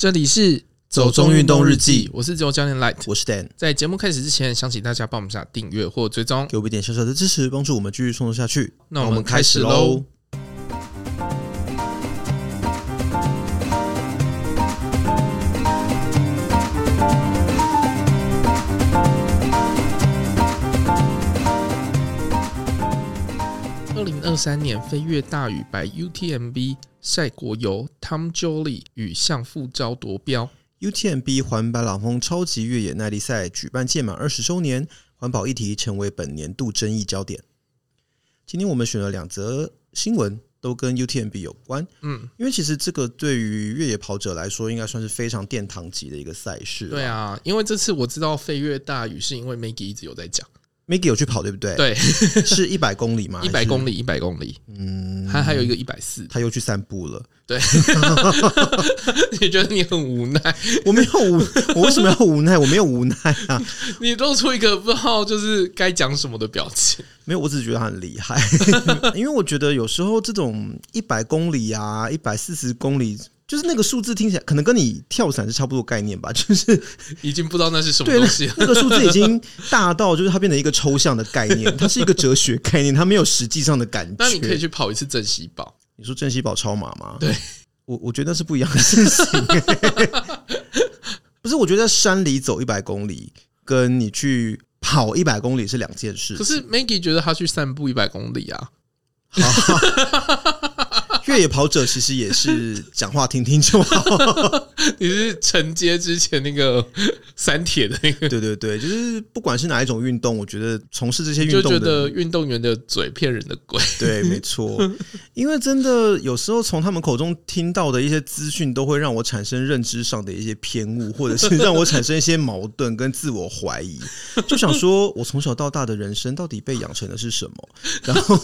这里是走中运动日记，我是自由教练 Light，我是 Dan。在节目开始之前，想请大家帮我们下订阅或追踪，给我们一点小小的支持，帮助我们继续创作下去。那我们开始喽。二三年飞越大屿白 UTMB。赛国游 Tom Joly 与向富昭夺标。UTMB 环白朗峰超级越野耐力赛举办届满二十周年，环保议题成为本年度争议焦点。今天我们选了两则新闻，都跟 UTMB 有关。嗯，因为其实这个对于越野跑者来说，应该算是非常殿堂级的一个赛事。对啊，因为这次我知道飞越大屿，是因为 Maggie 一直有在讲。Maggie 有去跑对不对？对，是一百公里吗？一百公里，一百公里。嗯，还还有一个一百四，他又去散步了。对，你觉得你很无奈？我没有无，我为什么要无奈？我没有无奈啊！你露出一个不知道就是该讲什么的表情。没有，我只是觉得他很厉害，因为我觉得有时候这种一百公里啊，一百四十公里。就是那个数字听起来可能跟你跳伞是差不多概念吧，就是已经不知道那是什么东西了。那个数字已经大到就是它变成一个抽象的概念，它是一个哲学概念，它没有实际上的感觉。那你可以去跑一次镇西堡。你说镇西堡超马吗？对，我我觉得那是不一样的事情。不是，我觉得在山里走一百公里，跟你去跑一百公里是两件事。可是 Maggie 觉得他去散步一百公里啊。越野跑者其实也是讲话听听就好。你是承接之前那个 三铁的那个？对对对，就是不管是哪一种运动，我觉得从事这些运动，就觉得运动员的嘴骗人的鬼。对，没错，因为真的有时候从他们口中听到的一些资讯，都会让我产生认知上的一些偏误，或者是让我产生一些矛盾跟自我怀疑。就想说，我从小到大的人生到底被养成的是什么？然后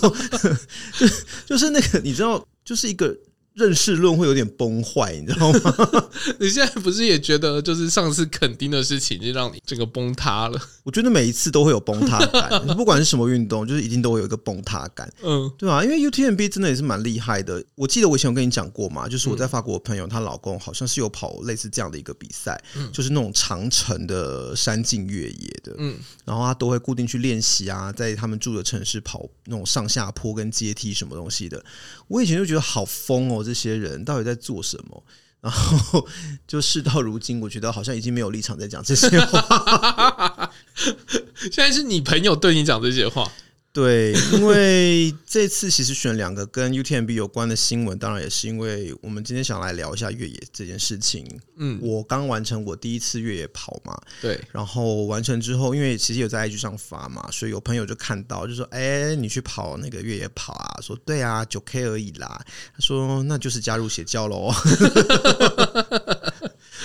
就就是那个，你知道。就是一个。认识论会有点崩坏，你知道吗？你现在不是也觉得，就是上次垦丁的事情就让你整个崩塌了？我觉得每一次都会有崩塌感，不管是什么运动，就是一定都会有一个崩塌感，嗯，对啊？因为 UTMB 真的也是蛮厉害的。我记得我以前有跟你讲过嘛，就是我在法国的朋友，她老公好像是有跑类似这样的一个比赛，就是那种长城的山径越野的，嗯，然后他都会固定去练习啊，在他们住的城市跑那种上下坡跟阶梯什么东西的。我以前就觉得好疯哦。这些人到底在做什么？然后就事到如今，我觉得好像已经没有立场在讲这些话。现在是你朋友对你讲这些话。对，因为 这次其实选两个跟 UTMB 有关的新闻，当然也是因为我们今天想来聊一下越野这件事情。嗯，我刚完成我第一次越野跑嘛，对，然后完成之后，因为其实有在 IG 上发嘛，所以有朋友就看到，就说：“哎，你去跑那个越野跑啊？”说：“对啊，九 K 而已啦。”他说：“那就是加入邪教喽。”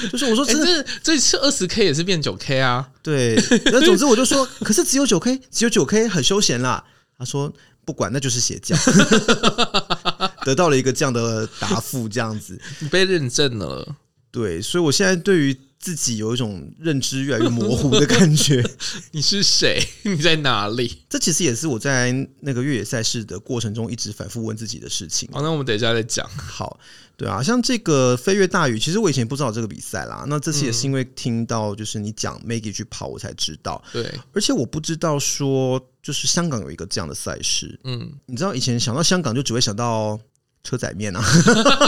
就是我说，这这这次二十 K 也是变九 K 啊？对，那总之我就说，可是只有九 K，只有九 K 很休闲啦。他说不管，那就是邪教。得到了一个这样的答复，这样子你被认证了。对，所以我现在对于自己有一种认知越来越模糊的感觉。你是谁？你在哪里？这其实也是我在那个越野赛事的过程中一直反复问自己的事情。好，那我们等一下再讲。好。对啊，像这个飞越大雨，其实我以前不知道这个比赛啦。那这次也是因为听到就是你讲 Maggie 去跑，我才知道。对，而且我不知道说就是香港有一个这样的赛事。嗯，你知道以前想到香港就只会想到。车仔面啊，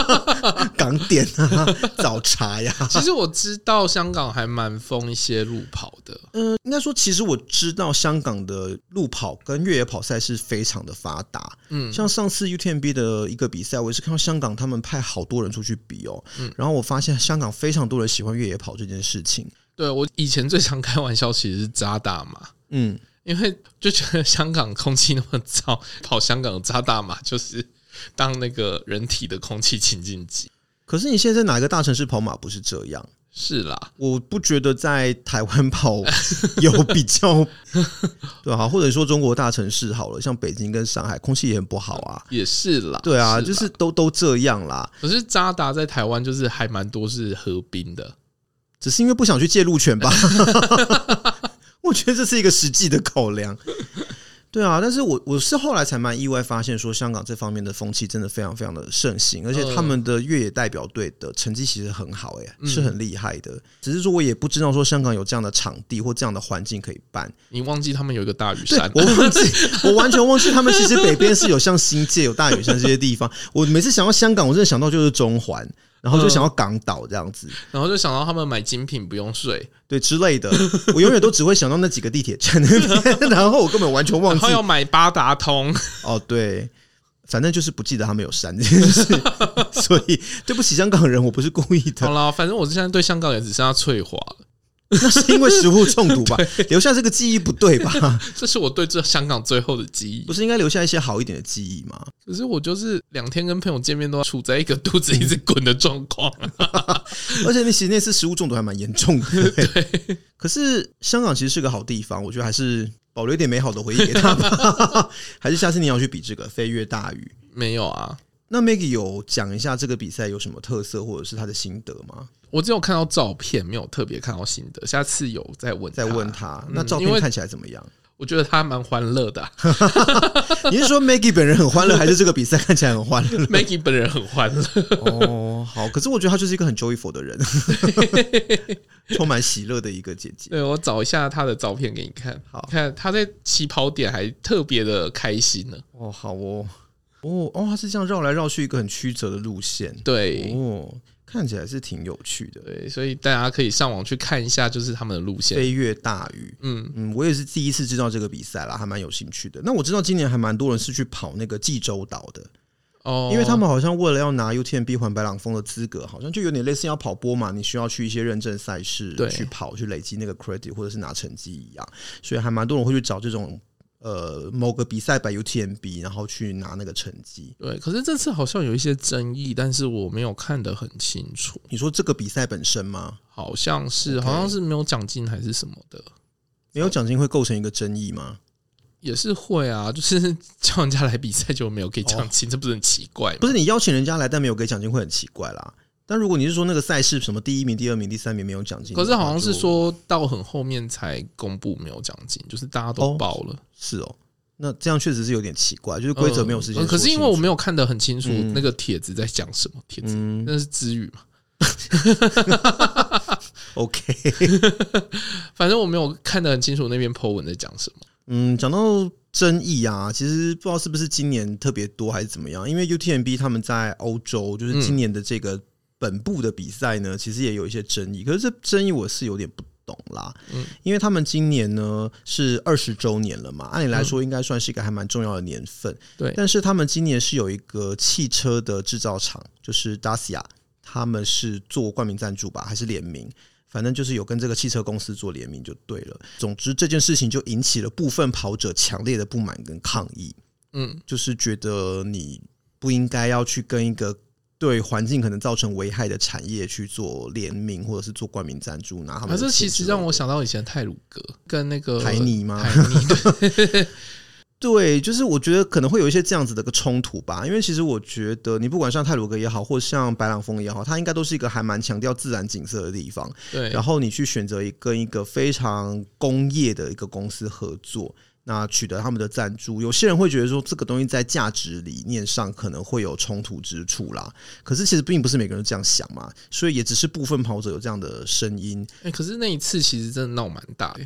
港点啊，早茶呀。其实我知道香港还蛮疯一些路跑的。嗯，应该说，其实我知道香港的路跑跟越野跑赛是非常的发达。嗯，像上次 UTMB 的一个比赛，我也是看到香港他们派好多人出去比哦。嗯，然后我发现香港非常多人喜欢越野跑这件事情。对，我以前最常开玩笑，其实是扎大马。嗯，因为就觉得香港空气那么糟，跑香港的扎大马就是。当那个人体的空气清净机，可是你现在在哪一个大城市跑马不是这样？是啦，我不觉得在台湾跑 有比较，对啊，或者说中国大城市好了，像北京跟上海，空气也很不好啊。也是啦，对啊，就是都都这样啦。可是渣打在台湾就是还蛮多是河滨的，只是因为不想去借路权吧？我觉得这是一个实际的考量。对啊，但是我我是后来才蛮意外发现，说香港这方面的风气真的非常非常的盛行，而且他们的越野代表队的成绩其实很好，哎，是很厉害的。只是说我也不知道说香港有这样的场地或这样的环境可以办。你忘记他们有一个大屿山？我忘记，我完全忘记他们其实北边是有像新界有大屿山这些地方。我每次想到香港，我真的想到就是中环。然后就想要港岛这样子，然后就想到他们买精品不用税，对之类的。我永远都只会想到那几个地铁站那边，然后我根本完全忘记。然后要买八达通，哦对，反正就是不记得他们有删这件事，所以对不起香港人，我不是故意的。好了，反正我现在对香港也只剩下翠华了。那是因为食物中毒吧？留下这个记忆不对吧？这是我对这香港最后的记忆。不是应该留下一些好一点的记忆吗？可是我就是两天跟朋友见面都要处在一个肚子一直滚的状况，而且你其实那次食物中毒还蛮严重的。对，可是香港其实是个好地方，我觉得还是保留一点美好的回忆给他吧。还是下次你要去比这个飞跃大雨？没有啊。那 Maggie 有讲一下这个比赛有什么特色，或者是他的心得吗？我只有看到照片，没有特别看到心得。下次有再问再问他。那照片看起来怎么样？我觉得他蛮欢乐的。你是说 Maggie 本人很欢乐，还是这个比赛看起来很欢乐？Maggie 本人很欢乐。哦，好。可是我觉得他就是一个很 joyful 的人，充满喜乐的一个姐姐。对，我找一下他的照片给你看。好，看他在起跑点还特别的开心呢。哦，好哦。哦哦，它是这样绕来绕去一个很曲折的路线，对。哦，看起来是挺有趣的，对，所以大家可以上网去看一下，就是他们的路线。飞跃大屿，嗯。嗯，我也是第一次知道这个比赛啦，还蛮有兴趣的。那我知道今年还蛮多人是去跑那个济州岛的哦，因为他们好像为了要拿 UTMB 环白朗峰的资格，好像就有点类似要跑波嘛，你需要去一些认证赛事去跑，去累积那个 credit 或者是拿成绩一样，所以还蛮多人会去找这种。呃，某个比赛摆 UTMB，然后去拿那个成绩。对，可是这次好像有一些争议，但是我没有看得很清楚。你说这个比赛本身吗？好像是，好像是没有奖金还是什么的。没有奖金会构成一个争议吗？也是会啊，就是叫人家来比赛就没有给奖金，这不是很奇怪吗？不是你邀请人家来，但没有给奖金会很奇怪啦。但如果你是说那个赛事什么第一名、第二名、第三名没有奖金，可是好像是说到很后面才公布没有奖金，就是大家都报了。哦，是哦，那这样确实是有点奇怪，就是规则没有事先。可是因为我没有看得很清楚那个帖子在讲什么，帖子那是支语嘛？OK，反正我没有看得很清楚那篇 po 文在讲什么。嗯，讲到争议啊，其实不知道是不是今年特别多还是怎么样，因为 UTMB 他们在欧洲，就是今年的这个。本部的比赛呢，其实也有一些争议，可是这争议我是有点不懂啦。嗯，因为他们今年呢是二十周年了嘛，按理来说应该算是一个还蛮重要的年份。对，但是他们今年是有一个汽车的制造厂，就是 Dacia，他们是做冠名赞助吧，还是联名？反正就是有跟这个汽车公司做联名就对了。总之这件事情就引起了部分跑者强烈的不满跟抗议。嗯，就是觉得你不应该要去跟一个。对环境可能造成危害的产业去做联名或者是做冠名赞助，拿他们。可是其实让我想到以前泰鲁格跟那个海尼吗？对，就是我觉得可能会有一些这样子的一个冲突吧。因为其实我觉得你不管像泰鲁格也好，或像白朗峰也好，它应该都是一个还蛮强调自然景色的地方。对，然后你去选择一跟一个非常工业的一个公司合作。那取得他们的赞助，有些人会觉得说这个东西在价值理念上可能会有冲突之处啦。可是其实并不是每个人这样想嘛，所以也只是部分跑者有这样的声音。哎，可是那一次其实真的闹蛮大的。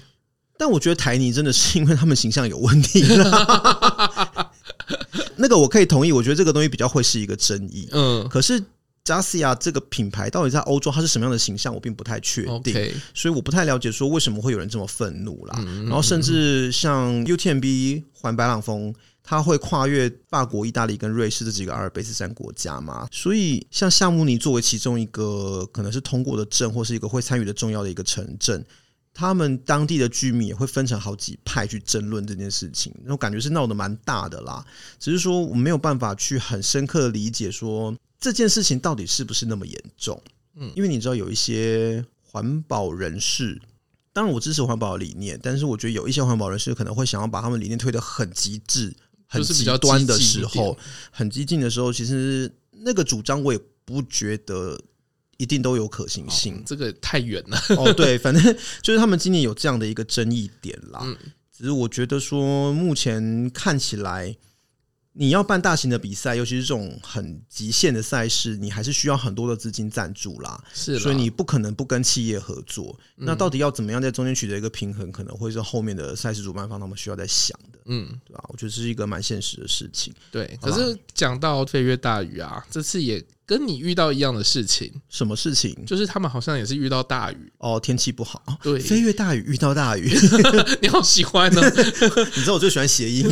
但我觉得台泥真的是因为他们形象有问题啦。那个我可以同意，我觉得这个东西比较会是一个争议。嗯，可是。加西亚这个品牌到底在欧洲它是什么样的形象，我并不太确定，Okay. 所以我不太了解说为什么会有人这么愤怒啦。然后甚至像 UTMB 环白朗峰，它会跨越法国、意大利跟瑞士这几个阿尔卑斯山国家嘛，所以像夏慕尼作为其中一个可能是通过的镇，或是一个会参与的重要的一个城镇，他们当地的居民也会分成好几派去争论这件事情，那种感觉是闹得蛮大的啦。只是说我没有办法去很深刻的理解说。这件事情到底是不是那么严重？嗯，因为你知道有一些环保人士，当然我支持环保的理念，但是我觉得有一些环保人士可能会想要把他们理念推得很极致、很极端的时候，很激进的时候，其实那个主张我也不觉得一定都有可行性。这个太远了。哦，对，反正就是他们今年有这样的一个争议点啦。只是我觉得说，目前看起来。你要办大型的比赛，尤其是这种很极限的赛事，你还是需要很多的资金赞助啦。是啦，所以你不可能不跟企业合作。嗯、那到底要怎么样在中间取得一个平衡，可能会是后面的赛事主办方他们需要在想的。嗯，对吧？我觉得这是一个蛮现实的事情。对，可是讲到飞越大鱼啊，这次也。跟你遇到一样的事情，什么事情？就是他们好像也是遇到大雨哦，天气不好。对，飞越大雨遇到大雨，你好喜欢呢？你知道我最喜欢谐音，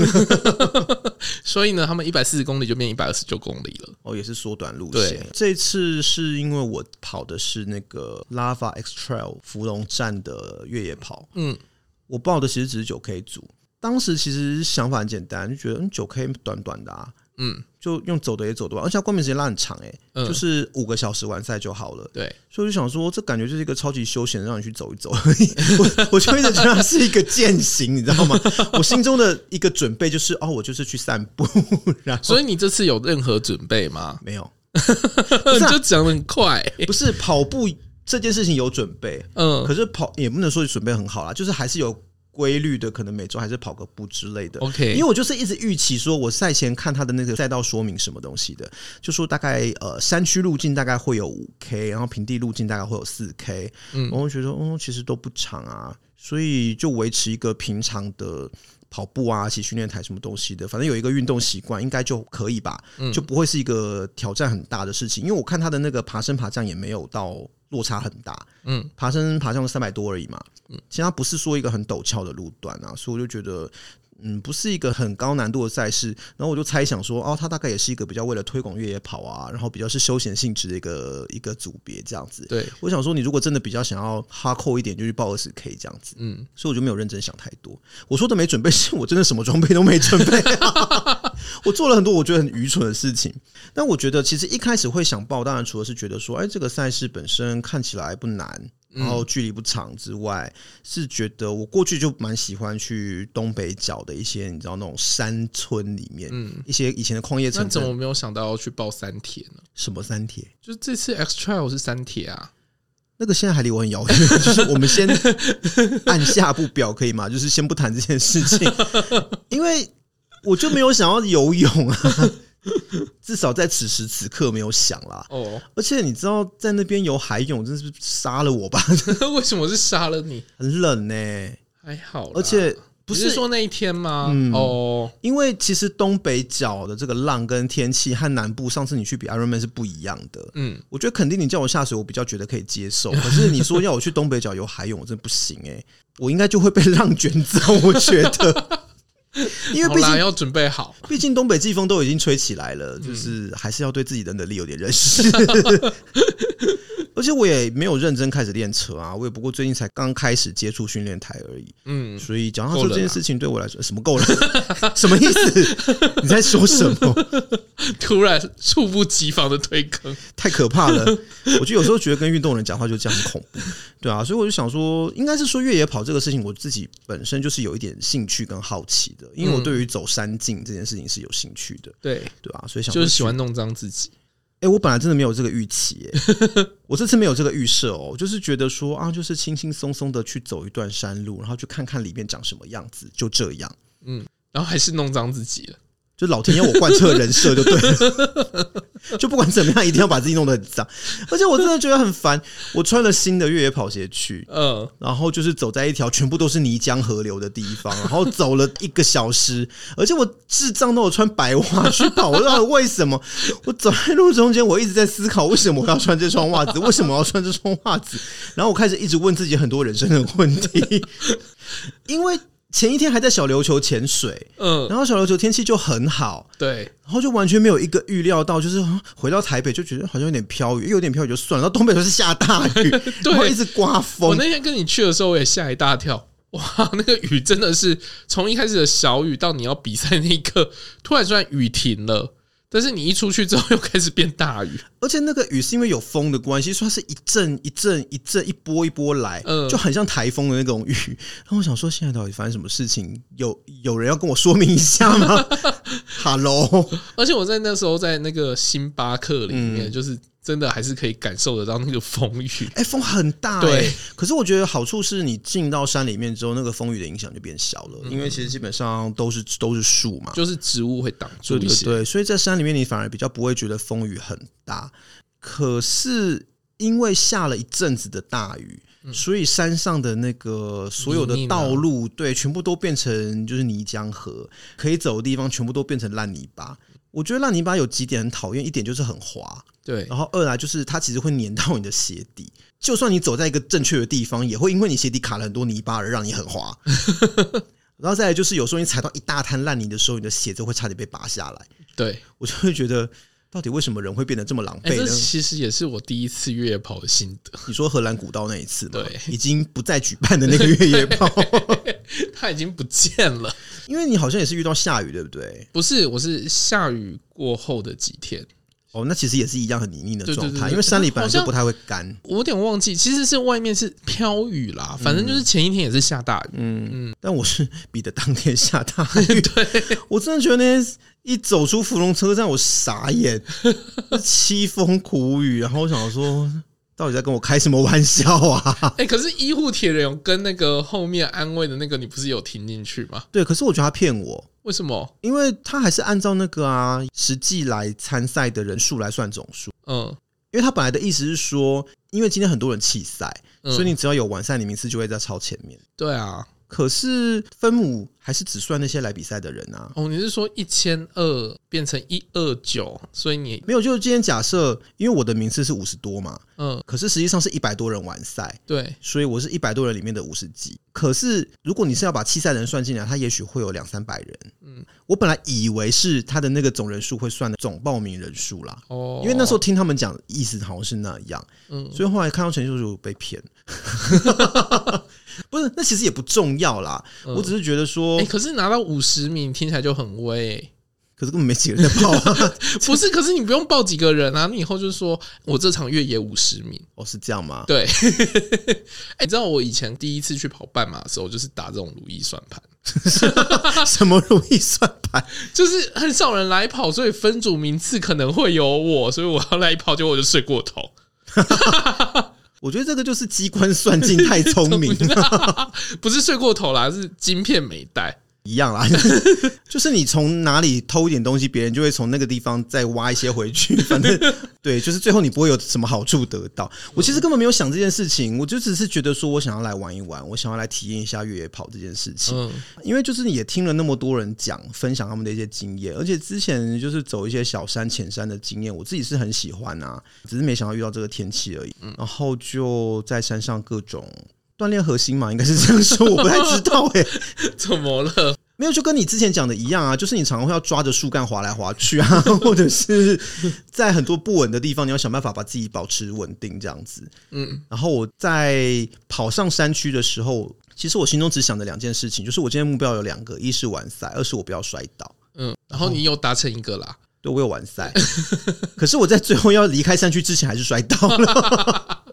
所以呢，他们一百四十公里就变一百二十九公里了。哦，也是缩短路线。这次是因为我跑的是那个 Lava X Trail 芙蓉站的越野跑。嗯，我报的其实只是九 K 组，当时其实想法很简单，就觉得九 K 短短的啊。嗯，就用走的也走得完，而且它冠名时间拉很长哎、欸，嗯、就是五个小时完赛就好了。对，所以我就想说，这感觉就是一个超级休闲，让你去走一走而已。我我就一直觉得它是一个践行，你知道吗？我心中的一个准备就是，哦，我就是去散步。然后，所以你这次有任何准备吗？没有，你就讲的很快、欸。不是跑步这件事情有准备，嗯，可是跑也不能说准备很好啦，就是还是有。规律的，可能每周还是跑个步之类的。OK，因为我就是一直预期说，我赛前看他的那个赛道说明什么东西的，就说大概呃山区路径大概会有五 K，然后平地路径大概会有四 K。嗯，我觉得哦，其实都不长啊，所以就维持一个平常的跑步啊，骑训练台什么东西的，反正有一个运动习惯应该就可以吧，就不会是一个挑战很大的事情。因为我看他的那个爬升爬降也没有到。落差很大，嗯，爬升爬降三百多而已嘛，嗯，其实它不是说一个很陡峭的路段啊，所以我就觉得。嗯，不是一个很高难度的赛事，然后我就猜想说，哦，它大概也是一个比较为了推广越野跑啊，然后比较是休闲性质的一个一个组别这样子。对，我想说，你如果真的比较想要哈扣一点，就去报二十 K 这样子。嗯，所以我就没有认真想太多。我说的没准备，是我真的什么装备都没准备，我做了很多我觉得很愚蠢的事情。但我觉得其实一开始会想报，当然除了是觉得说，哎，这个赛事本身看起来不难。然后距离不长之外，是觉得我过去就蛮喜欢去东北角的一些，你知道那种山村里面，嗯，一些以前的矿业城。那怎么没有想到要去报三铁呢？什么三铁？就是这次 X Trail 是三铁啊，那个现在还离我很遥远。就是我们先按下不表可以吗？就是先不谈这件事情，因为我就没有想要游泳啊。至少在此时此刻没有想啦。哦，而且你知道在那边游海泳，真是杀了我吧？为什么是杀了你？很冷呢、欸，还好。而且不是，是说那一天吗？嗯、哦，因为其实东北角的这个浪跟天气和南部上次你去比 Ironman 是不一样的。嗯，我觉得肯定你叫我下水，我比较觉得可以接受。可是你说要我去东北角游海泳，我真的不行哎、欸，我应该就会被浪卷走。我觉得。因为毕竟要准备好，毕竟东北季风都已经吹起来了，就是还是要对自己的能力有点认识。而且我也没有认真开始练车啊，我也不过最近才刚开始接触训练台而已。嗯，所以讲到说这件事情对我来说，什么够了？什么意思？你在说什么？突然猝不及防的推坑，太可怕了！我就有时候觉得跟运动人讲话就这样很恐怖，对啊，所以我就想说，应该是说越野跑这个事情，我自己本身就是有一点兴趣跟好奇的，因为我对于走山径这件事情是有兴趣的。对对啊，所以想就是喜欢弄脏自己。我本来真的没有这个预期，我这次没有这个预设哦，就是觉得说啊，就是轻轻松松的去走一段山路，然后去看看里面长什么样子，就这样，嗯，然后还是弄脏自己了。就老天要我贯彻人设就对了，就不管怎么样，一定要把自己弄得很脏。而且我真的觉得很烦。我穿了新的越野跑鞋去，嗯，然后就是走在一条全部都是泥浆河流的地方，然后走了一个小时。而且我智障都有穿白袜去跑，我不知道为什么。我走在路中间，我一直在思考为什么我要穿这双袜子，为什么我要穿这双袜子。然后我开始一直问自己很多人生的问题，因为。前一天还在小琉球潜水，嗯，然后小琉球天气就很好，对，然后就完全没有一个预料到，就是 回到台北就觉得好像有点飘雨，有点飘雨就算了，到东北都是下大雨，对，然后一直刮风。我那天跟你去的时候，我也吓一大跳，哇，那个雨真的是从一开始的小雨到你要比赛那一刻，突然说雨停了。但是你一出去之后又开始变大雨，而且那个雨是因为有风的关系，所以它是一阵一阵一阵一波一波来，嗯，就很像台风的那种雨。然后我想说，现在到底发生什么事情？有有人要跟我说明一下吗？Hello，而且我在那时候在那个星巴克里面，就是真的还是可以感受得到那个风雨。哎，风很大。对，可是我觉得好处是你进到山里面之后，那个风雨的影响就变小了，因为其实基本上都是都是树嘛，就是植物会挡住一些。对，所以在山里面你反而比较不会觉得风雨很大。可是因为下了一阵子的大雨。所以山上的那个所有的道路，对，全部都变成就是泥浆河，可以走的地方全部都变成烂泥巴。我觉得烂泥巴有几点很讨厌，一点就是很滑，对，然后二来就是它其实会粘到你的鞋底，就算你走在一个正确的地方，也会因为你鞋底卡了很多泥巴而让你很滑。然后再来就是有时候你踩到一大滩烂泥的时候，你的鞋子会差点被拔下来。对，我就会觉得。到底为什么人会变得这么狼狈呢？欸、这其实也是我第一次越野跑的心得。你说荷兰古道那一次吗？对，已经不再举办的那个越野跑，它已经不见了。因为你好像也是遇到下雨，对不对？不是，我是下雨过后的几天。哦，那其实也是一样很泥泞的状态，因为山里本来就不太会干。我有点忘记，其实是外面是飘雨啦，反正就是前一天也是下大雨。嗯嗯，但我是比的当天下大雨。对，我真的觉得那天一走出芙蓉车站，我傻眼，凄风苦雨，然后我想说。到底在跟我开什么玩笑啊？哎、欸，可是医护铁人跟那个后面安慰的那个，你不是有听进去吗？对，可是我觉得他骗我。为什么？因为他还是按照那个啊，实际来参赛的人数来算总数。嗯，因为他本来的意思是说，因为今天很多人弃赛，嗯、所以你只要有完赛，你名次就会在超前面。对啊。可是分母还是只算那些来比赛的人啊！哦，你是说一千二变成一二九，所以你没有？就是今天假设，因为我的名次是五十多嘛，嗯，可是实际上是一百多人完赛，对，所以我是一百多人里面的五十几。可是如果你是要把弃赛人算进来，他也许会有两三百人。嗯，我本来以为是他的那个总人数会算的总报名人数啦，哦，因为那时候听他们讲意思好像是那样，嗯，所以后来看到陈叔叔被骗。不是，那其实也不重要啦。嗯、我只是觉得说，哎、欸，可是拿到五十名听起来就很威、欸，可是根本没几个人在报啊。不是，可是你不用报几个人啊，你以后就是说我这场越野五十名，哦，是这样吗？对。哎、欸，你知道我以前第一次去跑半马的时候，就是打这种如意算盘。什么如意算盘？就是很少人来跑，所以分组名次可能会有我，所以我要来跑，结果我就睡过头。我觉得这个就是机关算尽太聪明，不是睡过头啦，是晶片没带。一样啦，就是你从哪里偷一点东西，别人就会从那个地方再挖一些回去。反正对，就是最后你不会有什么好处得到。我其实根本没有想这件事情，我就只是觉得说我想要来玩一玩，我想要来体验一下越野跑这件事情。因为就是也听了那么多人讲分享他们的一些经验，而且之前就是走一些小山浅山的经验，我自己是很喜欢啊，只是没想到遇到这个天气而已。然后就在山上各种。锻炼核心嘛，应该是这样说，我不太知道哎、欸，怎么了？没有，就跟你之前讲的一样啊，就是你常常会要抓着树干滑来滑去啊，或者是在很多不稳的地方，你要想办法把自己保持稳定这样子。嗯，然后我在跑上山区的时候，其实我心中只想着两件事情，就是我今天目标有两个，一是完赛，二是我不要摔倒。嗯，然后你有达成一个啦，对，我有完赛，可是我在最后要离开山区之前还是摔倒了。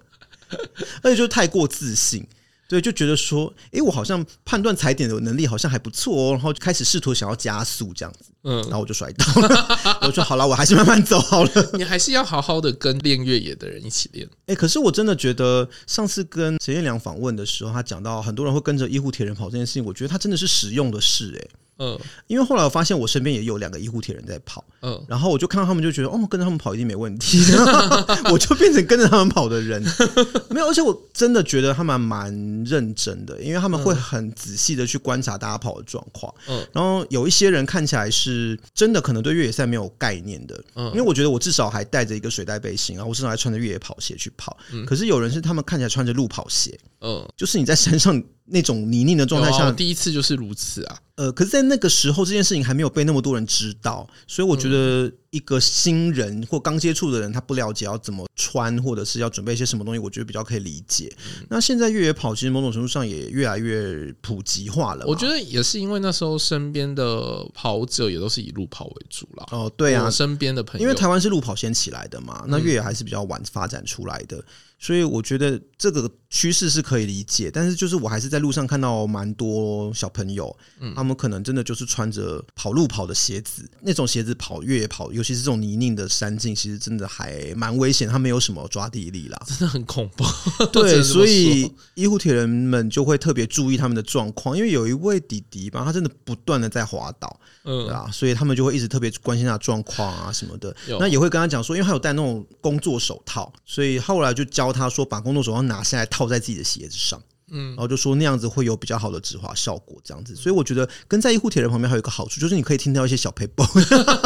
而且就太过自信，对，就觉得说，哎、欸，我好像判断踩点的能力好像还不错哦，然后就开始试图想要加速这样子，嗯，然后我就摔倒了。我说好了，我还是慢慢走好了。你还是要好好的跟练越野的人一起练。哎，可是我真的觉得，上次跟陈彦良访问的时候，他讲到很多人会跟着医护铁人跑这件事情，我觉得他真的是实用的事，哎。嗯，因为后来我发现我身边也有两个医护铁人在跑，嗯，然后我就看到他们就觉得哦，跟着他们跑一定没问题，我就变成跟着他们跑的人，没有，而且我真的觉得他们蛮认真的，因为他们会很仔细的去观察大家跑的状况，嗯，然后有一些人看起来是真的可能对越野赛没有概念的，嗯，因为我觉得我至少还带着一个水袋背心，然后我至少还穿着越野跑鞋去跑，嗯，可是有人是他们看起来穿着路跑鞋，嗯，就是你在山上。那种泥泞的状态下，第一次就是如此啊。呃，可是，在那个时候，这件事情还没有被那么多人知道，所以我觉得一个新人或刚接触的人，他不了解要怎么穿，或者是要准备一些什么东西，我觉得比较可以理解。那现在越野跑其实某种程度上也越来越普及化了。我觉得也是因为那时候身边的跑者也都是以路跑为主了。哦，对啊，身边的朋友，因为台湾是路跑先起来的嘛，那越野还是比较晚发展出来的。所以我觉得这个趋势是可以理解，但是就是我还是在路上看到蛮多小朋友，他们可能真的就是穿着跑路跑的鞋子，那种鞋子跑越野跑，尤其是这种泥泞的山径，其实真的还蛮危险，他没有什么抓地力啦，真的很恐怖。对，所以医护铁人们就会特别注意他们的状况，因为有一位弟弟吧，他真的不断的在滑倒，嗯，对啊，所以他们就会一直特别关心他的状况啊什么的，那也会跟他讲说，因为他有戴那种工作手套，所以后来就教。他说：“把工作手套拿下来套在自己的鞋子上，嗯，然后就说那样子会有比较好的止滑效果，这样子。所以我觉得跟在医护铁人旁边还有一个好处，就是你可以听到一些小撇步，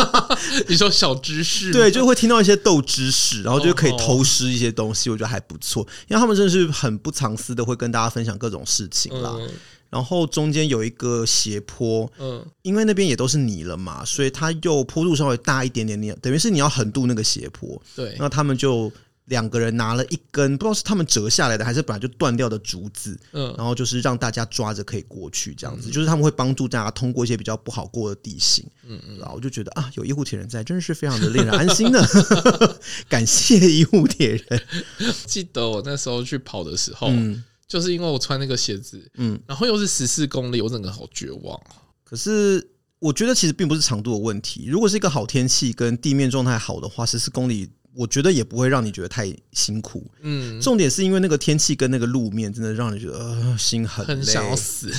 你说小知识，对，就会听到一些斗知识，然后就可以偷师一些东西，我觉得还不错。因为他们真的是很不藏私的，会跟大家分享各种事情啦。然后中间有一个斜坡，嗯，因为那边也都是泥了嘛，所以它又坡度稍微大一点点，你等于是你要横渡那个斜坡，对，那他们就。”两个人拿了一根，不知道是他们折下来的还是本来就断掉的竹子，嗯，然后就是让大家抓着可以过去，这样子，就是他们会帮助大家通过一些比较不好过的地形，嗯嗯，然后我就觉得啊，有医护铁人在，真的是非常的令人安心的，感谢医护铁人。记得我那时候去跑的时候，嗯，就是因为我穿那个鞋子，嗯，然后又是十四公里，我整个好绝望。可是我觉得其实并不是长度的问题，如果是一个好天气跟地面状态好的话，十四公里。我觉得也不会让你觉得太辛苦，嗯，重点是因为那个天气跟那个路面，真的让你觉得呃心很累，很想要死。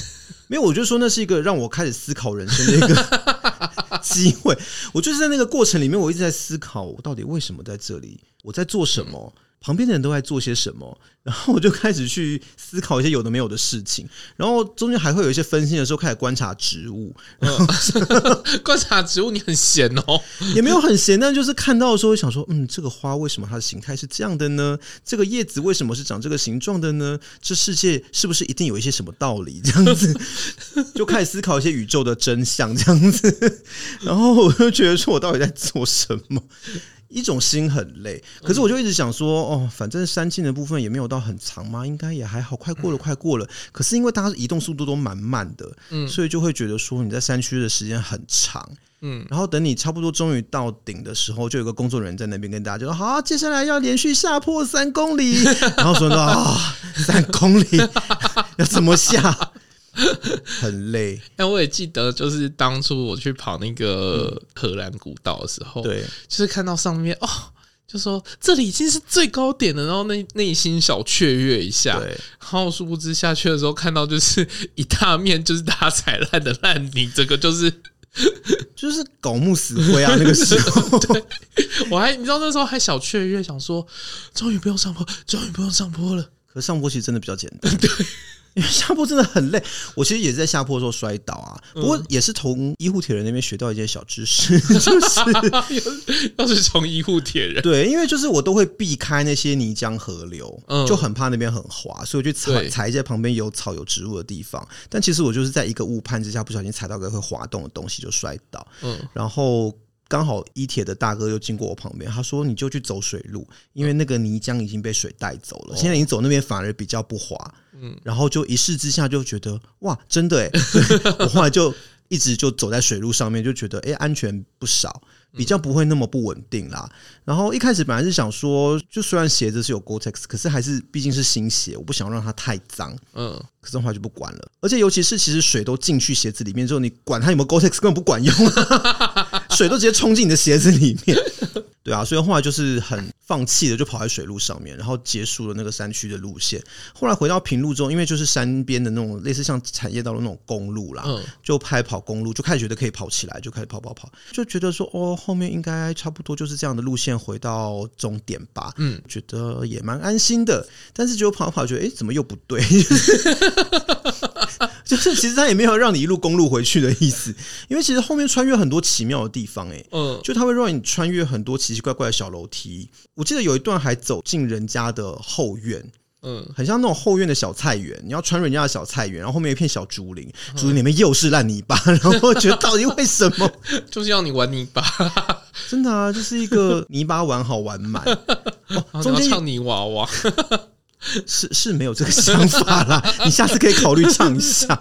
没有，我就说那是一个让我开始思考人生的一个 机会。我就是在那个过程里面，我一直在思考，我到底为什么在这里，我在做什么。嗯旁边的人都在做些什么，然后我就开始去思考一些有的没有的事情，然后中间还会有一些分心的时候，开始观察植物。然 后观察植物，你很闲哦，也没有很闲，但就是看到的时候想说，嗯，这个花为什么它的形态是这样的呢？这个叶子为什么是长这个形状的呢？这世界是不是一定有一些什么道理？这样子就开始思考一些宇宙的真相，这样子，然后我就觉得说，我到底在做什么？一种心很累，可是我就一直想说，哦，反正山径的部分也没有到很长嘛，应该也还好，快过了，快过了。可是因为大家移动速度都蛮慢的，嗯，所以就会觉得说你在山区的时间很长，嗯，然后等你差不多终于到顶的时候，就有个工作人员在那边跟大家就说，好，接下来要连续下坡三公里，然后说啊、哦，三公里？要怎么下？很累，但我也记得，就是当初我去跑那个荷兰古道的时候，对，就是看到上面哦，就说这里已经是最高点了，然后内内心小雀跃一下，对，然后殊不知下去的时候，看到就是一大面就是大踩烂的烂泥，这个就是 就是槁木死灰啊，那个时候，对，我还你知道那时候还小雀跃，想说终于不用上坡，终于不用上坡了，可是上坡其实真的比较简单，对。因为下坡真的很累，我其实也是在下坡的时候摔倒啊。不过也是从医护铁人那边学到一件小知识，就是要是从医护铁人对，因为就是我都会避开那些泥浆河流，就很怕那边很滑，所以我就踩踩一些旁边有草有植物的地方。但其实我就是在一个误判之下，不小心踩到个会滑动的东西就摔倒。嗯，然后。刚好一铁的大哥又经过我旁边，他说：“你就去走水路，因为那个泥浆已经被水带走了。现在你走那边反而比较不滑。”嗯，然后就一试之下就觉得哇，真的哎，我后来就一直就走在水路上面，就觉得哎，安全不少。比较不会那么不稳定啦。然后一开始本来是想说，就虽然鞋子是有 Gore-Tex，可是还是毕竟是新鞋，我不想让它太脏。嗯，可是后来就不管了。而且尤其是其实水都进去鞋子里面之后，你管它有没有 Gore-Tex 根本不管用，水都直接冲进你的鞋子里面。对啊，所以后来就是很放弃的，就跑在水路上面，然后结束了那个山区的路线。后来回到平路之后，因为就是山边的那种类似像产业道的那种公路啦，嗯，就拍跑公路，就开始觉得可以跑起来，就开始跑跑跑，就觉得说哦，后面应该差不多就是这样的路线回到终点吧。嗯，觉得也蛮安心的。但是就跑跑，觉得哎，怎么又不对？就是其实他也没有让你一路公路回去的意思，因为其实后面穿越很多奇妙的地方，哎，嗯，就他会让你穿越很多奇奇怪怪的小楼梯。我记得有一段还走进人家的后院，嗯，很像那种后院的小菜园，你要穿人家的小菜园，然后后面一片小竹林，竹林里面又是烂泥巴，然后我觉得到底为什么？就是要你玩泥巴，真的啊，就是一个泥巴玩好玩满，哦，中间唱泥娃娃。是是没有这个想法啦，你下次可以考虑唱一下。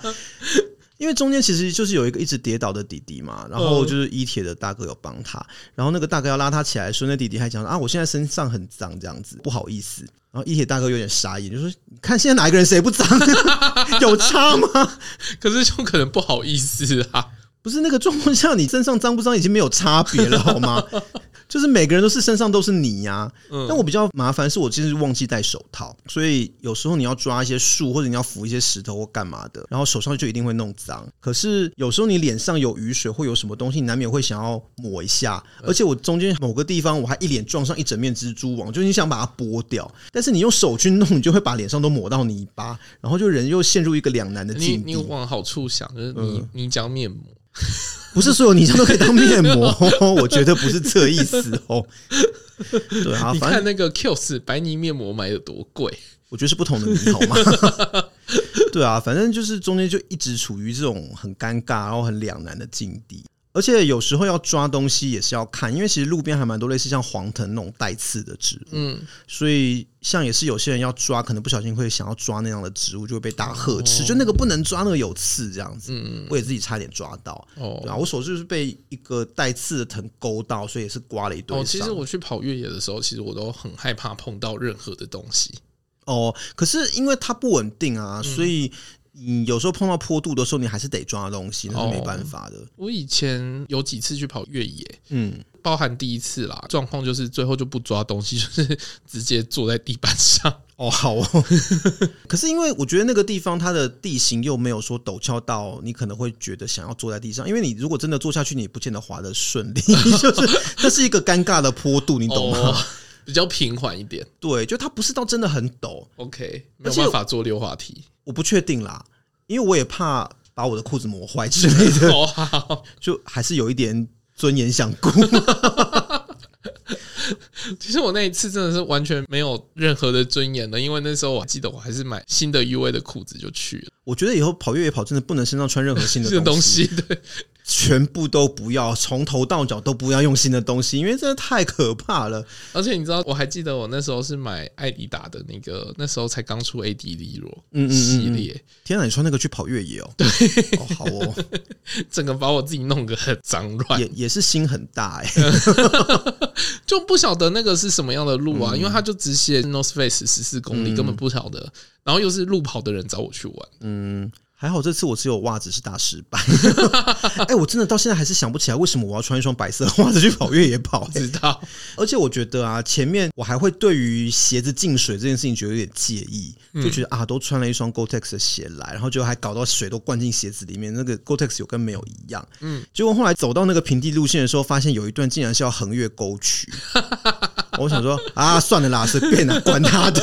因为中间其实就是有一个一直跌倒的弟弟嘛，然后就是一铁的大哥有帮他，然后那个大哥要拉他起来的时候，那弟弟还讲啊，我现在身上很脏，这样子不好意思。然后一铁大哥有点傻眼，就说：“你看现在哪一个人谁不脏？有差吗？可是就可能不好意思啊，不是那个状况下，你身上脏不脏已经没有差别了，好吗？” 就是每个人都是身上都是泥呀、啊，嗯，但我比较麻烦是我其实忘记戴手套，所以有时候你要抓一些树或者你要扶一些石头或干嘛的，然后手上就一定会弄脏。可是有时候你脸上有雨水或有什么东西，你难免会想要抹一下。而且我中间某个地方我还一脸撞上一整面蜘蛛网，就你想把它剥掉，但是你用手去弄，你就会把脸上都抹到泥巴，然后就人又陷入一个两难的境地。你你往好处想，就是你泥浆面膜。不是所有泥浆都可以当面膜，我觉得不是这意思哦。对啊，你看那个 Kiehl's 白泥面膜买的多贵，我觉得是不同的泥好吗？对啊，反正就是中间就一直处于这种很尴尬然后很两难的境地。而且有时候要抓东西也是要看，因为其实路边还蛮多类似像黄藤那种带刺的植物，嗯，所以像也是有些人要抓，可能不小心会想要抓那样的植物，就会被大呵斥，就那个不能抓，那个有刺这样子。嗯，我也自己差点抓到，哦，对啊，我手就是被一个带刺的藤勾到，所以也是刮了一堆。哦，其实我去跑越野的时候，其实我都很害怕碰到任何的东西。哦，可是因为它不稳定啊，所以。你有时候碰到坡度的时候，你还是得抓东西，那是没办法的。我以前有几次去跑越野，嗯，包含第一次啦，状况就是最后就不抓东西，就是直接坐在地板上。哦，好哦。可是因为我觉得那个地方它的地形又没有说陡峭到你可能会觉得想要坐在地上，因为你如果真的坐下去，你也不见得滑得顺利，就是这是一个尴尬的坡度，你懂吗？哦，比较平缓一点，对，就它不是到真的很陡。OK，没有办法做溜滑梯。我不确定啦，因为我也怕把我的裤子磨坏之类的，哦、就还是有一点尊严想顾。其实我那一次真的是完全没有任何的尊严的，因为那时候我还记得我还是买新的 UA 的裤子就去了。我觉得以后跑越野跑真的不能身上穿任何新的东西，对，全部都不要，从头到脚都不要用新的东西，因为真的太可怕了。而且你知道，我还记得我那时候是买艾迪达的那个，那时候才刚出 AD Lyro 嗯系列。天哪，你穿那个去跑越野哦？对，哦好哦，整个把我自己弄个很脏乱，也也是心很大哎，就不晓得那个是什么样的路啊，因为他就只写 North Face 十四公里，根本不晓得。然后又是路跑的人找我去玩，嗯，还好这次我只有袜子是大失败。哎，我真的到现在还是想不起来为什么我要穿一双白色的袜子去跑越野跑。知道，而且我觉得啊，前面我还会对于鞋子进水这件事情觉得有点介意，就觉得啊，都穿了一双 Gore-Tex 的鞋来，然后就还搞到水都灌进鞋子里面，那个 Gore-Tex 有跟没有一样。嗯，结果后来走到那个平地路线的时候，发现有一段竟然是要横越沟渠。我想说啊，算了啦，随便啦，管他的。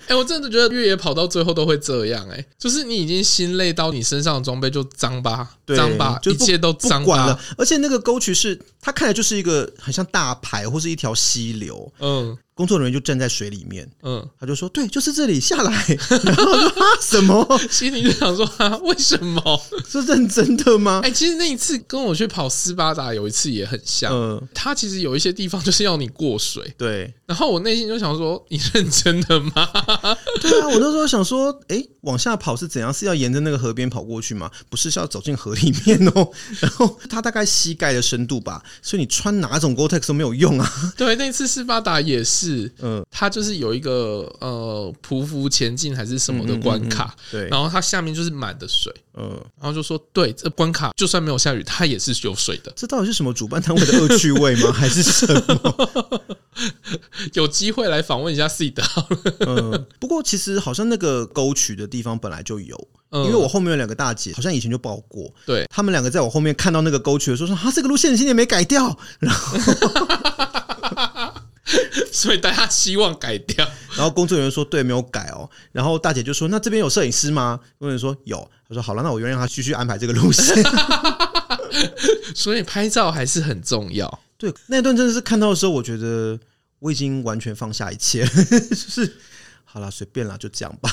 哎、欸，我真的觉得越野跑到最后都会这样、欸，哎，就是你已经心累到你身上的装备就脏吧，脏吧，就一切都脏吧。而且那个沟渠是，它看起来就是一个很像大排或是一条溪流，嗯。工作人员就站在水里面，嗯，他就说：“对，就是这里下来。”然后说：“啊，什么？” 心里就想说：“啊，为什么？是认真的吗？”哎、欸，其实那一次跟我去跑斯巴达有一次也很像，嗯，他其实有一些地方就是要你过水，对。然后我内心就想说：“你认真的吗？” 对啊，我那时候想说：“哎、欸，往下跑是怎样？是要沿着那个河边跑过去吗？不是，是要走进河里面哦。然后他大概膝盖的深度吧，所以你穿哪种 Gore-Tex 都没有用啊。对，那次斯巴达也是。是，嗯，它就是有一个呃匍匐前进还是什么的关卡，嗯嗯嗯、对，然后它下面就是满的水，嗯，然后就说，对，这关卡就算没有下雨，它也是有水的。这到底是什么主办单位的恶趣味吗？还是什么？有机会来访问一下 C 的。嗯，不过其实好像那个沟渠的地方本来就有，因为我后面有两个大姐，好像以前就报过，对，他们两个在我后面看到那个沟渠的时候说，啊，这个路线今年没改掉，然后。所以大家希望改掉，然后工作人员说对，没有改哦。然后大姐就说：“那这边有摄影师吗？”工作人员说：“有。”他说：“好了，那我原谅他继续安排这个路线。”所以拍照还是很重要。对，那段真的是看到的时候，我觉得我已经完全放下一切了，就是好了，随便啦，就这样吧。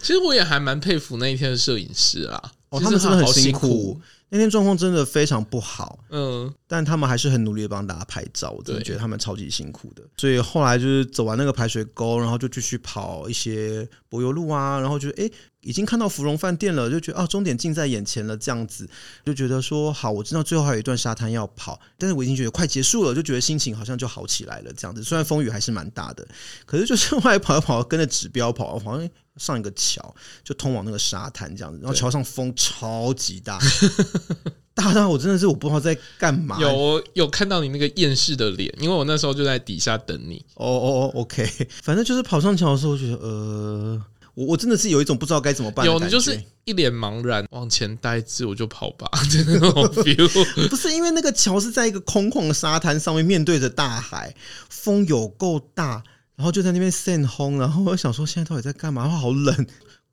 其实我也还蛮佩服那一天的摄影师啦，哦，他们真的很辛苦。那天状况真的非常不好，嗯，但他们还是很努力的帮大家拍照，我真的觉得他们超级辛苦的。所以后来就是走完那个排水沟，然后就继续跑一些柏油路啊，然后就哎、欸，已经看到芙蓉饭店了，就觉得啊，终点近在眼前了，这样子就觉得说好，我知道最后还有一段沙滩要跑，但是我已经觉得快结束了，就觉得心情好像就好起来了，这样子。虽然风雨还是蛮大的，可是就是后来跑一跑，跟着指标跑，好像上一个桥就通往那个沙滩这样子，然后桥上风超级大。大到我真的是我不知道在干嘛。有有看到你那个厌世的脸，因为我那时候就在底下等你。哦哦哦，OK，反正就是跑上桥的时候，我觉得呃，我我真的是有一种不知道该怎么办。有，你就是一脸茫然，往前呆滞，我就跑吧，就那种 feel。不是因为那个桥是在一个空旷的沙滩上面，面对着大海，风有够大，然后就在那边扇风，然后我想说现在到底在干嘛？然后好冷。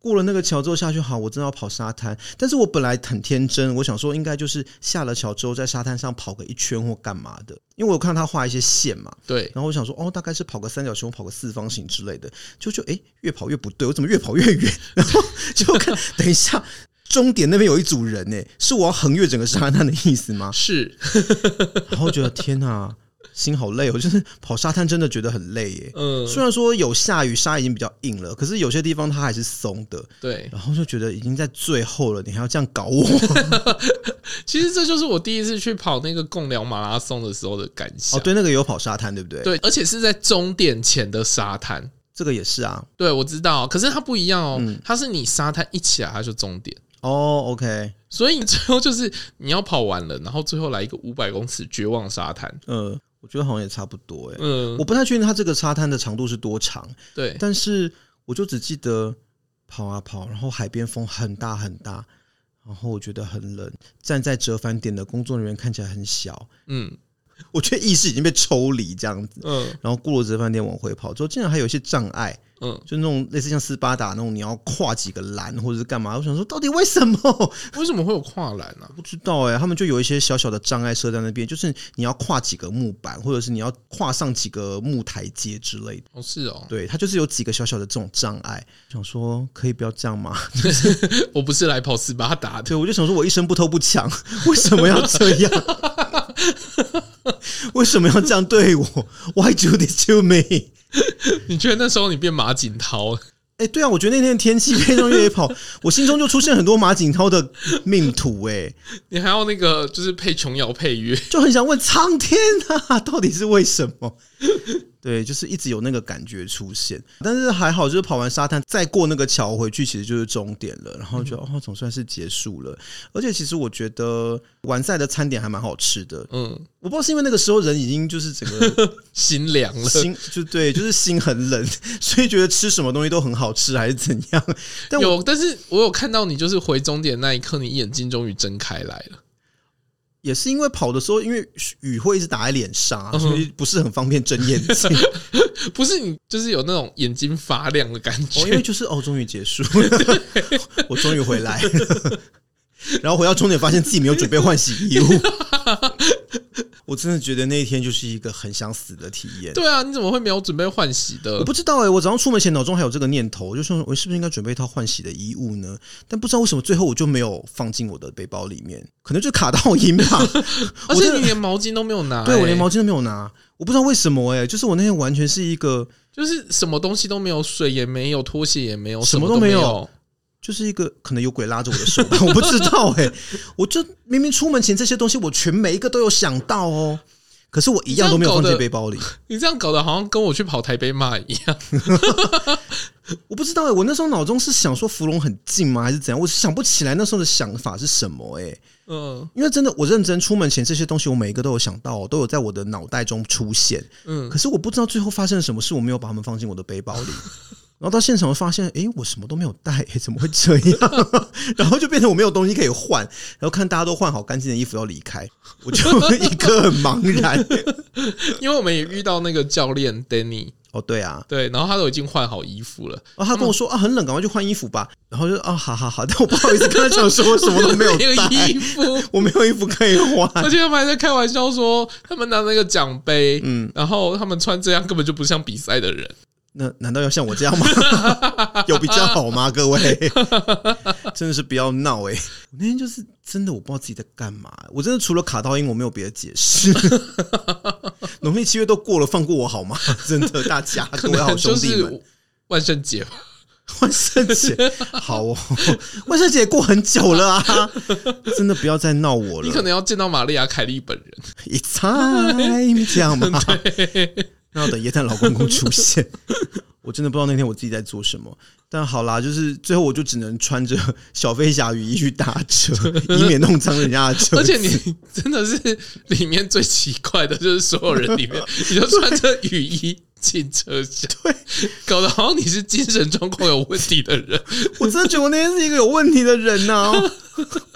过了那个桥之后下去，好，我真的要跑沙滩。但是我本来很天真，我想说应该就是下了桥之后在沙滩上跑个一圈或干嘛的，因为我看他画一些线嘛。对。然后我想说，哦，大概是跑个三角形，跑个四方形之类的。就就哎，越跑越不对，我怎么越跑越远？然后就看，等一下，终点那边有一组人呢，是我要横越整个沙滩的意思吗？是。然后觉得天哪。心好累，我就是跑沙滩真的觉得很累耶。嗯，虽然说有下雨，沙已经比较硬了，可是有些地方它还是松的。对，然后就觉得已经在最后了，你还要这样搞我。其实这就是我第一次去跑那个贡寮马拉松的时候的感想。哦，对，那个有跑沙滩，对不对？对，而且是在终点前的沙滩。这个也是啊。对，我知道，可是它不一样哦。嗯，它是你沙滩一起来，它就终点。哦，OK。所以你最后就是你要跑完了，然后最后来一个五百公尺绝望沙滩。嗯。我觉得好像也差不多哎，嗯，我不太确定它这个沙滩的长度是多长，对，但是我就只记得跑啊跑，然后海边风很大很大，然后我觉得很冷，站在折返点的工作人员看起来很小，嗯，我觉得意识已经被抽离这样子，嗯，然后过了折返点往回跑之后，竟然还有一些障碍。嗯，就那种类似像斯巴达那种，你要跨几个栏或者是干嘛？我想说，到底为什么？为什么会有跨栏呢？不知道哎、欸，他们就有一些小小的障碍设在那边，就是你要跨几个木板，或者是你要跨上几个木台阶之类的。哦，是哦，对，它就是有几个小小的这种障碍。想说，可以不要这样吗？我不是来跑斯巴达的，对，我就想说，我一生不偷不抢，为什么要这样？为什么要这样对我？Why do this to me？你觉得那时候你变马景涛？哎、欸，对啊，我觉得那天的天气配上越野跑，我心中就出现很多马景涛的命途、欸。哎，你还要那个就是配琼瑶配乐，就很想问苍天啊，到底是为什么？对，就是一直有那个感觉出现，但是还好，就是跑完沙滩再过那个桥回去，其实就是终点了。然后就哦，总算是结束了。而且其实我觉得完赛的餐点还蛮好吃的。嗯，我不知道是因为那个时候人已经就是整个 心凉了，心就对，就是心很冷，所以觉得吃什么东西都很好吃，还是怎样？但有，但是我有看到你，就是回终点那一刻，你眼睛终于睁开来了。也是因为跑的时候，因为雨会一直打在脸上啊，所以不是很方便睁眼睛。不是你，就是有那种眼睛发亮的感觉。因为就是哦，终于结束了，我终于回来了。然后回到终点，发现自己没有准备换洗衣物。我真的觉得那一天就是一个很想死的体验。对啊，你怎么会没有准备换洗的？我不知道哎、欸，我早上出门前脑中还有这个念头，我就说我是不是应该准备一套换洗的衣物呢？但不知道为什么最后我就没有放进我的背包里面，可能就卡到音吧。而且你连毛巾都没有拿、欸，对，我连毛巾都没有拿，我不知道为什么哎、欸，就是我那天完全是一个，就是什么东西都没有，水也没有，拖鞋也没有，什么都没有。就是一个可能有鬼拉着我的手吧，我不知道哎、欸，我就明明出门前这些东西我全每一个都有想到哦，可是我一样都没有放进背包里。你这样搞得好像跟我去跑台北马一样，我不知道哎、欸，我那时候脑中是想说芙蓉很近吗，还是怎样？我想不起来那时候的想法是什么哎、欸，嗯，因为真的我认真出门前这些东西我每一个都有想到，都有在我的脑袋中出现，嗯，可是我不知道最后发生了什么事，我没有把它们放进我的背包里。然后到现场发现，哎，我什么都没有带，怎么会这样？然后就变成我没有东西可以换。然后看大家都换好干净的衣服要离开，我就一个很茫然。因为我们也遇到那个教练 Danny，哦，对啊，对，然后他都已经换好衣服了。然后他跟我说啊，很冷，赶快去换衣服吧。然后就啊，好好好，但我不好意思跟他讲说，我什么都没有带衣服，我没有衣服可以换。而且他们还在开玩笑说，他们拿那个奖杯，嗯，然后他们穿这样根本就不像比赛的人。那难道要像我这样吗？有比较好吗？各位，真的是不要闹哎、欸！我那天就是真的我不知道自己在干嘛，我真的除了卡到音，我没有别的解释。农历七月都过了，放过我好吗？真的，大家各位好兄弟们，万圣节吧，万圣节好哦，万圣节过很久了啊，真的不要再闹我了。你可能要见到玛丽亚凯莉本人，It's time 这样吗？那要等耶诞老公公出现。我真的不知道那天我自己在做什么，但好啦，就是最后我就只能穿着小飞侠雨衣去搭车，以免弄脏人家的车。而且你真的是里面最奇怪的，就是所有人里面，你就穿着雨衣进车厢，对，搞得好像你是精神状况有问题的人。我真的觉得我那天是一个有问题的人呐、啊。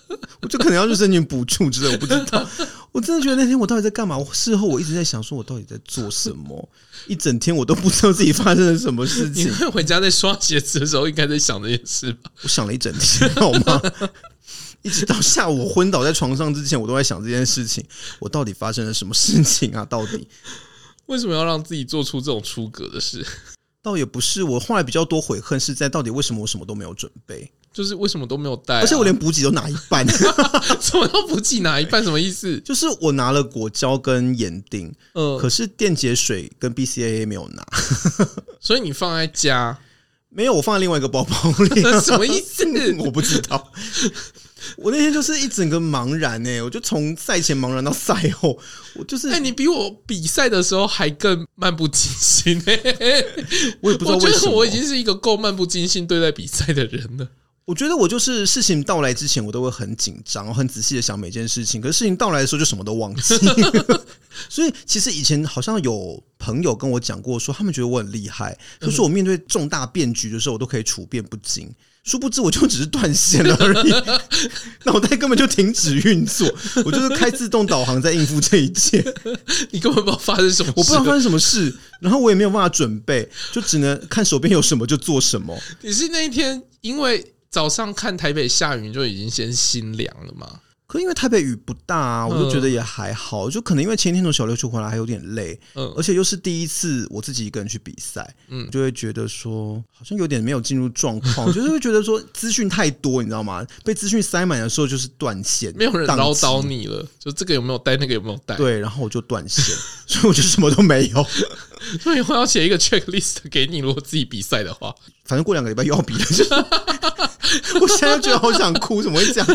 我就可能要去申请补助之类，我不知道。我真的觉得那天我到底在干嘛？我事后我一直在想，说我到底在做什么？一整天我都不知道自己发生了什么事情。你会回家在刷鞋子的时候，应该在想这件事吧？我想了一整天，好吗？一直到下午我昏倒在床上之前，我都在想这件事情。我到底发生了什么事情啊？到底为什么要让自己做出这种出格的事？倒也不是，我后来比较多悔恨是在到底为什么我什么都没有准备。就是为什么都没有带、啊，而且我连补给都拿一半。什么叫补给拿一半？什么意思？就是我拿了果胶跟眼钉，嗯，可是电解水跟 BCAA 没有拿，所以你放在家？没有，我放在另外一个包包里。什么意思？我不知道。我那天就是一整个茫然哎、欸，我就从赛前茫然到赛后，我就是哎、欸，你比我比赛的时候还更漫不经心哎、欸，我也不知道为什么，我已经是一个够漫不经心对待比赛的人了。我觉得我就是事情到来之前，我都会很紧张，很仔细的想每件事情。可是事情到来的时候，就什么都忘记。所以其实以前好像有朋友跟我讲过，说他们觉得我很厉害，就是我面对重大变局的时候，我都可以处变不惊。殊不知，我就只是断线了而已，脑袋根本就停止运作。我就是开自动导航在应付这一切。你根本不知道发生什么事，我不知道发生什么事，然后我也没有办法准备，就只能看手边有什么就做什么。你是那一天因为。早上看台北下雨，就已经先心凉了嘛。可因为台北雨不大啊，我就觉得也还好。就可能因为前天从小琉球回来还有点累，嗯，而且又是第一次我自己一个人去比赛，嗯，就会觉得说好像有点没有进入状况，就是会觉得说资讯太多，你知道吗？被资讯塞满的时候就是断线，没有人唠叨你了，就这个有没有带，那个有没有带？对，然后我就断线，所以我就什么都没有。所以我要写一个 checklist 给你，如果自己比赛的话，反正过两个礼拜又要比了。我现在觉得好想哭，怎么会这样？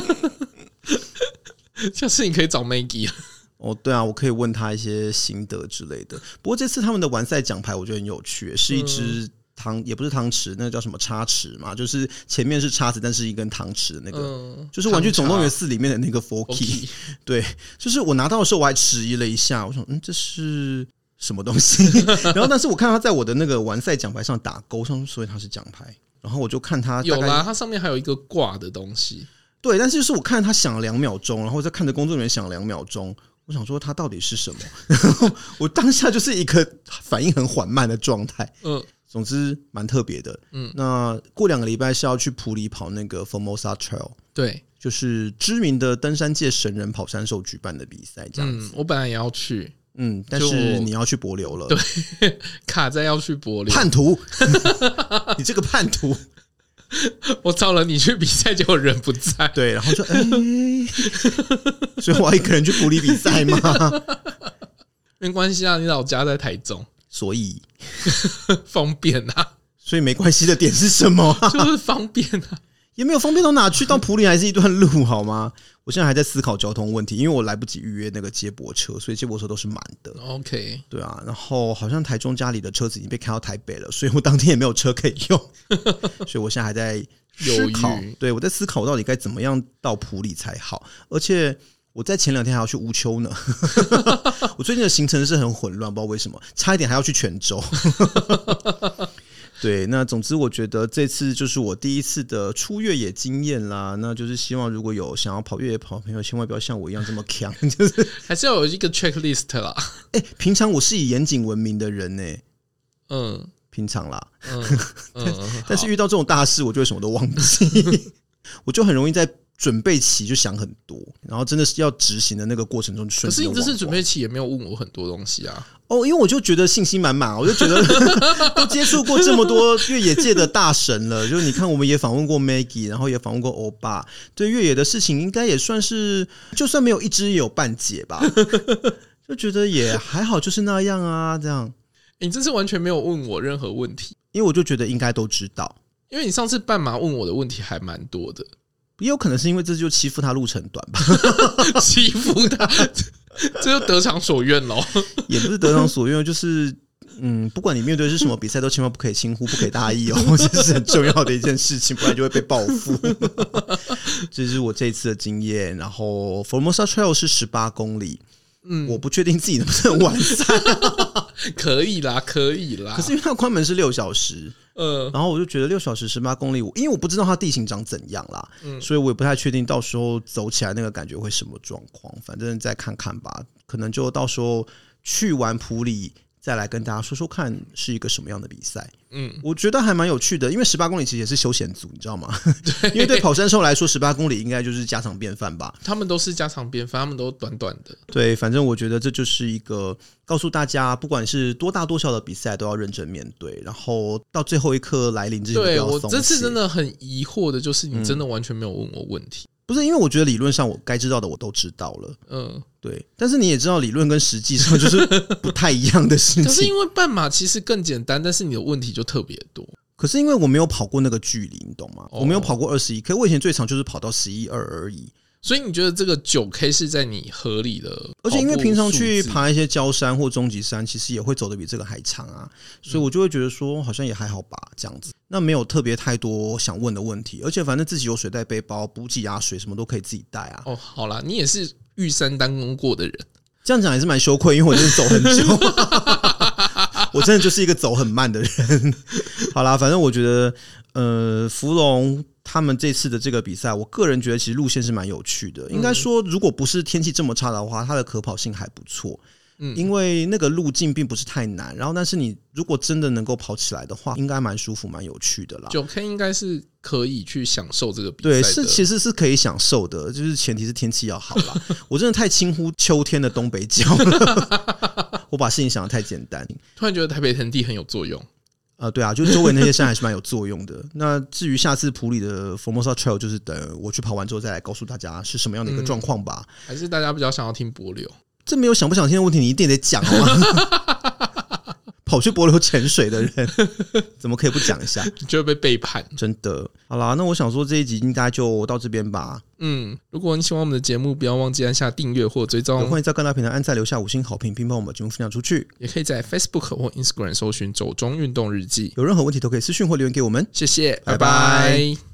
下次你可以找 Maggie 哦，对啊，我可以问他一些心得之类的。不过这次他们的完赛奖牌我觉得很有趣，是一只汤，也不是汤匙，那个叫什么叉匙嘛，就是前面是叉子，但是一根汤匙的那个，就是《玩具总动员四》里面的那个 Forky。对，就是我拿到的时候我还迟疑了一下，我说嗯，这是什么东西？然后但是我看他在我的那个完赛奖牌上打勾上，所以他是奖牌。然后我就看他有啦，它上面还有一个挂的东西。对，但是就是我看他想了两秒钟，然后再看着工作人员响了两秒钟，我想说他到底是什么？然后我当下就是一个反应很缓慢的状态。嗯，总之蛮特别的。嗯，那过两个礼拜是要去普里跑那个 Formosa Trail，对，就是知名的登山界神人跑山兽举办的比赛。这样子，嗯，我本来也要去，嗯，但是你要去柏流了，对，卡在要去柏流，叛徒，你这个叛徒。我找了你去比赛，结果人不在。对，然后就哎，欸、所以我要一个人去普里比赛吗？没关系啊，你老家在台中，所以 方便啊。所以没关系的点是什么？就是方便啊。也没有方便到哪去，到普里还是一段路，好吗？我现在还在思考交通问题，因为我来不及预约那个接驳车，所以接驳车都是满的。OK，对啊，然后好像台中家里的车子已经被开到台北了，所以我当天也没有车可以用，所以我现在还在思考。对，我在思考我到底该怎么样到普里才好，而且我在前两天还要去乌丘呢。我最近的行程是很混乱，不知道为什么，差一点还要去泉州。对，那总之我觉得这次就是我第一次的出越野经验啦。那就是希望如果有想要跑越野跑的朋友，千万不要像我一样这么强，就是还是要有一个 checklist 啦。哎，平常我是以严谨闻名的人呢、欸。嗯，平常啦。嗯，嗯但是遇到这种大事，我就会什么都忘记。我就很容易在准备期就想很多，然后真的是要执行的那个过程中，可是你这次准备期也没有问我很多东西啊。哦，因为我就觉得信心满满，我就觉得 都接触过这么多越野界的大神了。就是你看，我们也访问过 Maggie，然后也访问过欧巴，对越野的事情应该也算是，就算没有一知也有半解吧。就觉得也还好，就是那样啊，这样。你这次完全没有问我任何问题，因为我就觉得应该都知道。因为你上次半马问我的问题还蛮多的，也有可能是因为这就欺负他路程短吧，欺负他，这就得偿所愿喽。也不是得偿所愿，就是嗯，不管你面对是什么比赛，都千万不可以轻忽，不可以大意哦，这是很重要的一件事情，不然就会被报复。这是我这一次的经验。然后，Formosa Trail 是十八公里。嗯，我不确定自己能不能完赛，可以啦，可以啦。可是因为它关门是六小时，呃，然后我就觉得六小时十八公里，因为我不知道它地形长怎样啦，嗯，所以我也不太确定到时候走起来那个感觉会什么状况，反正再看看吧，可能就到时候去完普里。再来跟大家说说看是一个什么样的比赛，嗯，我觉得还蛮有趣的，因为十八公里其实也是休闲组，你知道吗？对，因为对跑山兽来说，十八公里应该就是家常便饭吧？他们都是家常便饭，他们都短短的。对，反正我觉得这就是一个告诉大家，不管是多大多小的比赛，都要认真面对，然后到最后一刻来临之前，对，我这次真的很疑惑的就是，你真的完全没有问我问题。不是因为我觉得理论上我该知道的我都知道了，嗯，对。但是你也知道，理论跟实际上就是不太一样的事情。可 是因为半马其实更简单，但是你的问题就特别多。可是因为我没有跑过那个距离，你懂吗？我没有跑过二十一 K，我以前最长就是跑到十一二而已。所以你觉得这个九 K 是在你合理的？而且因为平常去爬一些焦山或终极山，其实也会走的比这个还长啊，所以我就会觉得说好像也还好吧，这样子。那没有特别太多想问的问题，而且反正自己有水袋背包、补给啊、水什么都可以自己带啊。哦，好啦，你也是玉山单攻过的人，这样讲也是蛮羞愧，因为我真的走很久，我真的就是一个走很慢的人。好啦，反正我觉得，呃，芙蓉。他们这次的这个比赛，我个人觉得其实路线是蛮有趣的。应该说，如果不是天气这么差的话，它的可跑性还不错。嗯，因为那个路径并不是太难。然后，但是你如果真的能够跑起来的话，应该蛮舒服、蛮有趣的啦。九 K 应该是可以去享受这个比赛。对，是其实是可以享受的，就是前提是天气要好啦。我真的太轻忽秋天的东北角了，我把事情想的太简单。突然觉得台北盆地很有作用。呃，对啊，就周围那些山还是蛮有作用的。那至于下次普里的 Formosa Trail，就是等我去跑完之后再来告诉大家是什么样的一个状况吧。还是大家比较想要听柏流？这没有想不想听的问题，你一定得讲哦。跑去帛琉潜水的人，怎么可以不讲一下？就会被背叛，真的。好啦，那我想说这一集应该就到这边吧。嗯，如果你喜欢我们的节目，不要忘记按下订阅或追踪。欢迎在各大平台按赞、留下五星好评，并帮我们节目分享出去。也可以在 Facebook 或 Instagram 搜寻“走中运动日记”。有任何问题都可以私讯或留言给我们。谢谢，拜拜。拜拜。